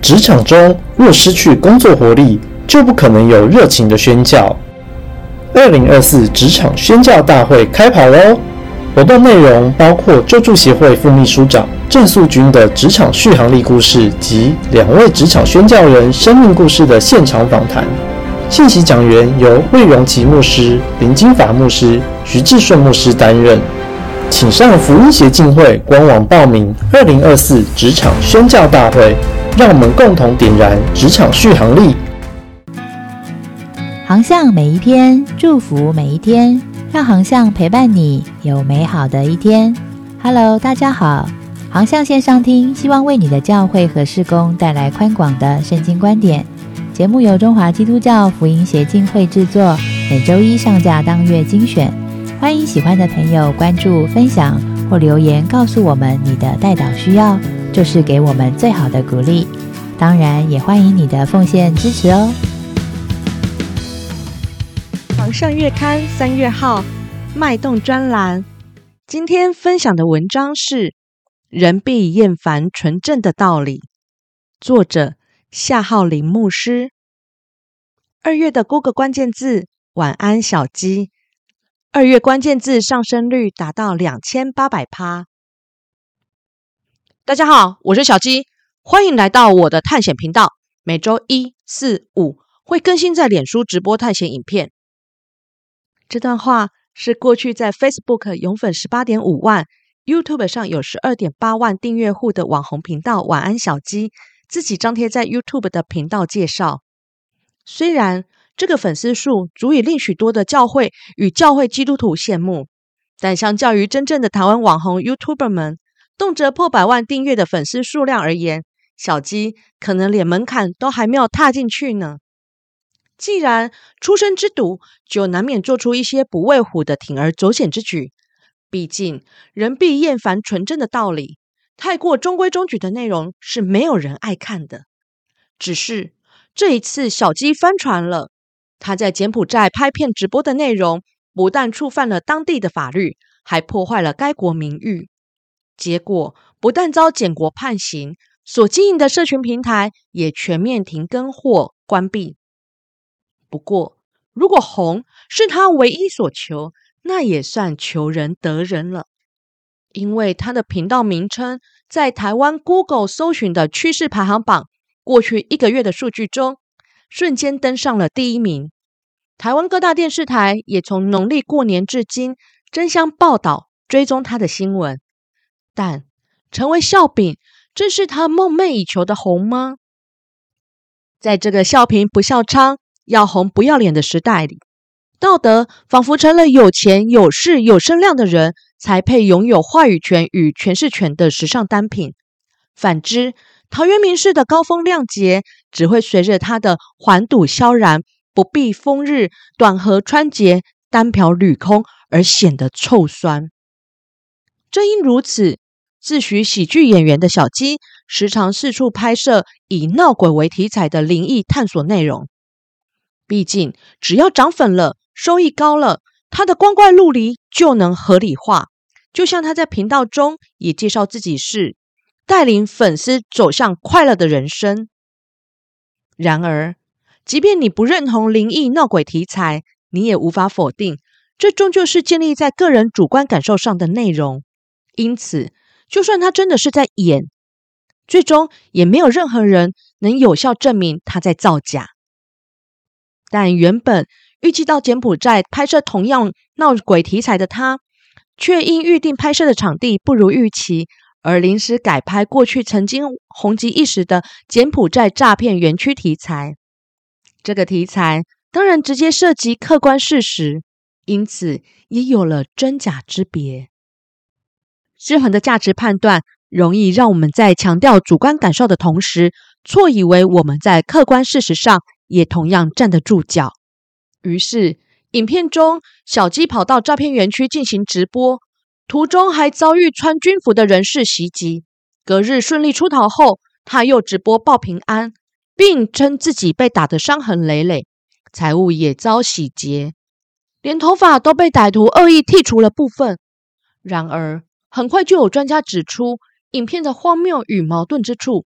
职场中若失去工作活力，就不可能有热情的宣教。二零二四职场宣教大会开跑喽！活动内容包括救助协会副秘书长郑素君的职场续航力故事及两位职场宣教人生命故事的现场访谈。信息讲员由魏荣吉牧师、林金法牧师、徐志顺牧师担任。请上福音协进会官网报名二零二四职场宣教大会，让我们共同点燃职场续航力。航向每一篇，祝福每一天，让航向陪伴你有美好的一天。Hello，大家好，航向线上听，希望为你的教会和事工带来宽广的圣经观点。节目由中华基督教福音协进会制作，每周一上架当月精选。欢迎喜欢的朋友关注、分享或留言，告诉我们你的代祷需要，就是给我们最好的鼓励。当然，也欢迎你的奉献支持哦。《上月刊》三月号脉动专栏，今天分享的文章是《人必厌烦纯正的道理》，作者夏浩林牧师。二月的多个关键字：晚安，小鸡。二月关键字上升率达到两千八百趴。大家好，我是小鸡，欢迎来到我的探险频道。每周一、四、五会更新在脸书直播探险影片。这段话是过去在 Facebook 永粉十八点五万，YouTube 上有十二点八万订阅户的网红频道晚安小鸡自己张贴在 YouTube 的频道介绍。虽然。这个粉丝数足以令许多的教会与教会基督徒羡慕，但相较于真正的台湾网红 YouTuber 们，动辄破百万订阅的粉丝数量而言，小鸡可能连门槛都还没有踏进去呢。既然出生之犊，就难免做出一些不畏虎的铤而走险之举。毕竟人必厌烦纯正的道理，太过中规中矩的内容是没有人爱看的。只是这一次，小鸡翻船了。他在柬埔寨拍片直播的内容，不但触犯了当地的法律，还破坏了该国名誉。结果不但遭检国判刑，所经营的社群平台也全面停更或关闭。不过，如果红是他唯一所求，那也算求人得人了，因为他的频道名称在台湾 Google 搜寻的趋势排行榜过去一个月的数据中。瞬间登上了第一名。台湾各大电视台也从农历过年至今争相报道、追踪他的新闻。但成为笑柄，正是他梦寐以求的红吗？在这个笑贫不笑娼、要红不要脸的时代里，道德仿佛成了有钱、有势、有声量的人才配拥有话语权与诠释权的时尚单品。反之，陶渊明式的高风亮节，只会随着他的环堵萧然、不避风日、短河穿节、单瓢履空而显得臭酸。正因如此，自诩喜剧演员的小鸡，时常四处拍摄以闹鬼为题材的灵异探索内容。毕竟，只要涨粉了，收益高了，他的光怪陆离就能合理化。就像他在频道中也介绍自己是。带领粉丝走向快乐的人生。然而，即便你不认同灵异闹鬼题材，你也无法否定，这终究是建立在个人主观感受上的内容。因此，就算他真的是在演，最终也没有任何人能有效证明他在造假。但原本预计到柬埔寨拍摄同样闹鬼题材的他，却因预定拍摄的场地不如预期。而临时改拍过去曾经红极一时的柬埔寨诈骗园区题材，这个题材当然直接涉及客观事实，因此也有了真假之别。失衡的价值判断，容易让我们在强调主观感受的同时，错以为我们在客观事实上也同样站得住脚。于是，影片中小鸡跑到诈骗园区进行直播。途中还遭遇穿军服的人士袭击，隔日顺利出逃后，他又直播报平安，并称自己被打得伤痕累累，财物也遭洗劫，连头发都被歹徒恶意剔除了部分。然而，很快就有专家指出影片的荒谬与矛盾之处，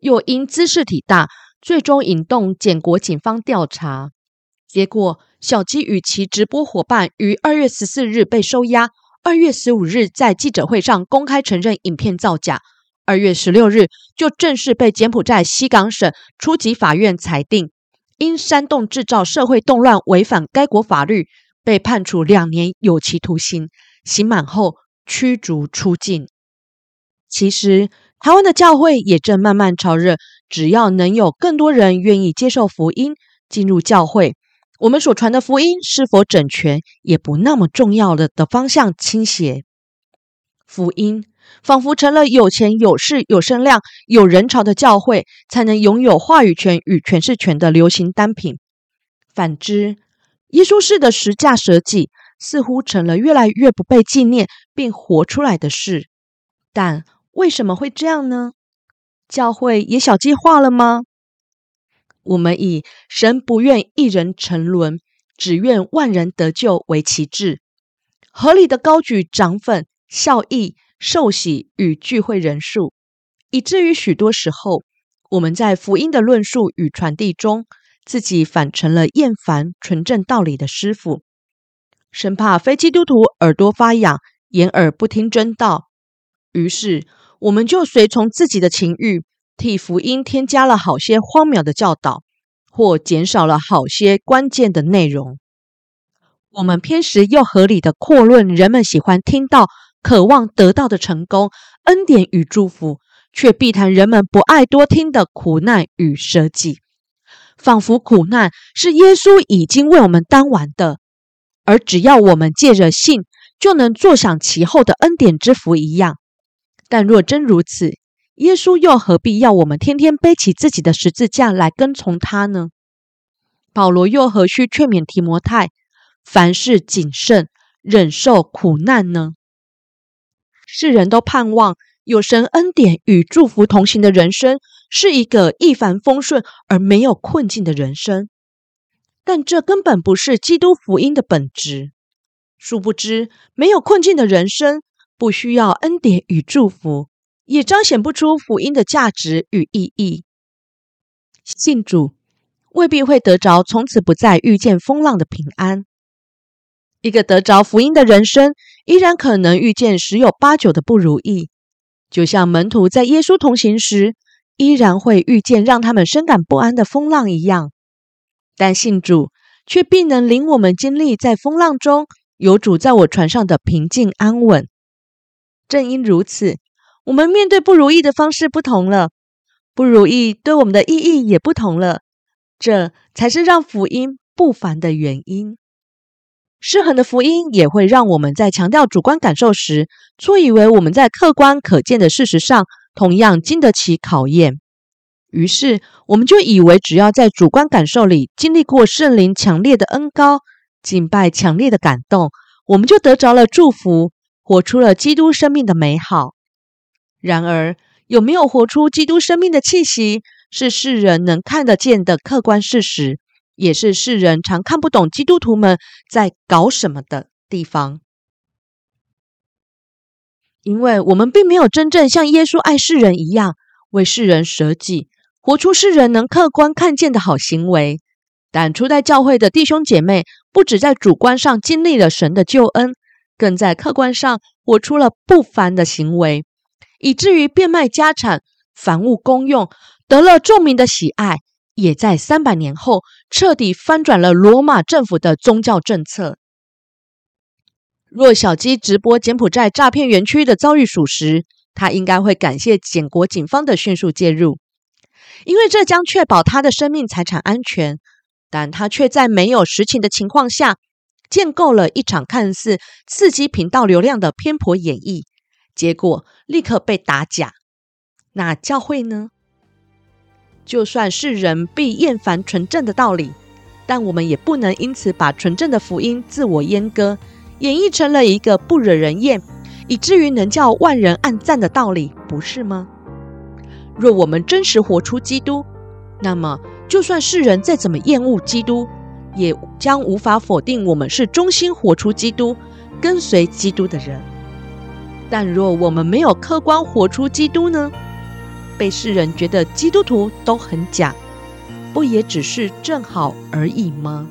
又因姿势体大，最终引动柬国警方调查。结果，小鸡与其直播伙伴于二月十四日被收押，二月十五日在记者会上公开承认影片造假，二月十六日就正式被柬埔寨西港省初级法院裁定，因煽动制造社会动乱违反该国法律，被判处两年有期徒刑，刑满后驱逐出境。其实，台湾的教会也正慢慢朝着只要能有更多人愿意接受福音，进入教会。我们所传的福音是否整全，也不那么重要了的方向倾斜。福音仿佛成了有钱、有势、有声量、有人潮的教会才能拥有话语权与诠释权的流行单品。反之，耶稣式的十架舍己似乎成了越来越不被纪念并活出来的事。但为什么会这样呢？教会也小计划了吗？我们以神不愿一人沉沦，只愿万人得救为旗帜，合理的高举涨粉、效益、受洗与聚会人数，以至于许多时候，我们在福音的论述与传递中，自己反成了厌烦纯正道理的师傅，生怕非基督徒耳朵发痒，掩耳不听真道，于是我们就随从自己的情欲。替福音添加了好些荒谬的教导，或减少了好些关键的内容。我们偏食又合理的扩论人们喜欢听到、渴望得到的成功、恩典与祝福，却避谈人们不爱多听的苦难与舍己，仿佛苦难是耶稣已经为我们担完的，而只要我们借着信，就能坐享其后的恩典之福一样。但若真如此，耶稣又何必要我们天天背起自己的十字架来跟从他呢？保罗又何须劝勉提摩太凡事谨慎，忍受苦难呢？世人都盼望有神恩典与祝福同行的人生是一个一帆风顺而没有困境的人生，但这根本不是基督福音的本质。殊不知，没有困境的人生不需要恩典与祝福。也彰显不出福音的价值与意义。信主未必会得着从此不再遇见风浪的平安。一个得着福音的人生，依然可能遇见十有八九的不如意。就像门徒在耶稣同行时，依然会遇见让他们深感不安的风浪一样。但信主却必能领我们经历在风浪中有主在我船上的平静安稳。正因如此。我们面对不如意的方式不同了，不如意对我们的意义也不同了，这才是让福音不凡的原因。失衡的福音也会让我们在强调主观感受时，错以为我们在客观可见的事实上同样经得起考验。于是，我们就以为只要在主观感受里经历过圣灵强烈的恩高，敬拜强烈的感动，我们就得着了祝福，活出了基督生命的美好。然而，有没有活出基督生命的气息，是世人能看得见的客观事实，也是世人常看不懂基督徒们在搞什么的地方。因为我们并没有真正像耶稣爱世人一样，为世人舍己，活出世人能客观看见的好行为。但初代教会的弟兄姐妹，不止在主观上经历了神的救恩，更在客观上活出了不凡的行为。以至于变卖家产，凡物公用，得了众民的喜爱，也在三百年后彻底翻转了罗马政府的宗教政策。若小鸡直播柬埔寨诈骗园区的遭遇属实，他应该会感谢柬国警方的迅速介入，因为这将确保他的生命财产安全。但他却在没有实情的情况下，建构了一场看似刺激频道流量的偏颇演绎。结果立刻被打假。那教会呢？就算是人必厌烦纯正的道理，但我们也不能因此把纯正的福音自我阉割，演绎成了一个不惹人厌，以至于能叫万人暗赞的道理，不是吗？若我们真实活出基督，那么就算世人再怎么厌恶基督，也将无法否定我们是忠心活出基督、跟随基督的人。但若我们没有客观活出基督呢？被世人觉得基督徒都很假，不也只是正好而已吗？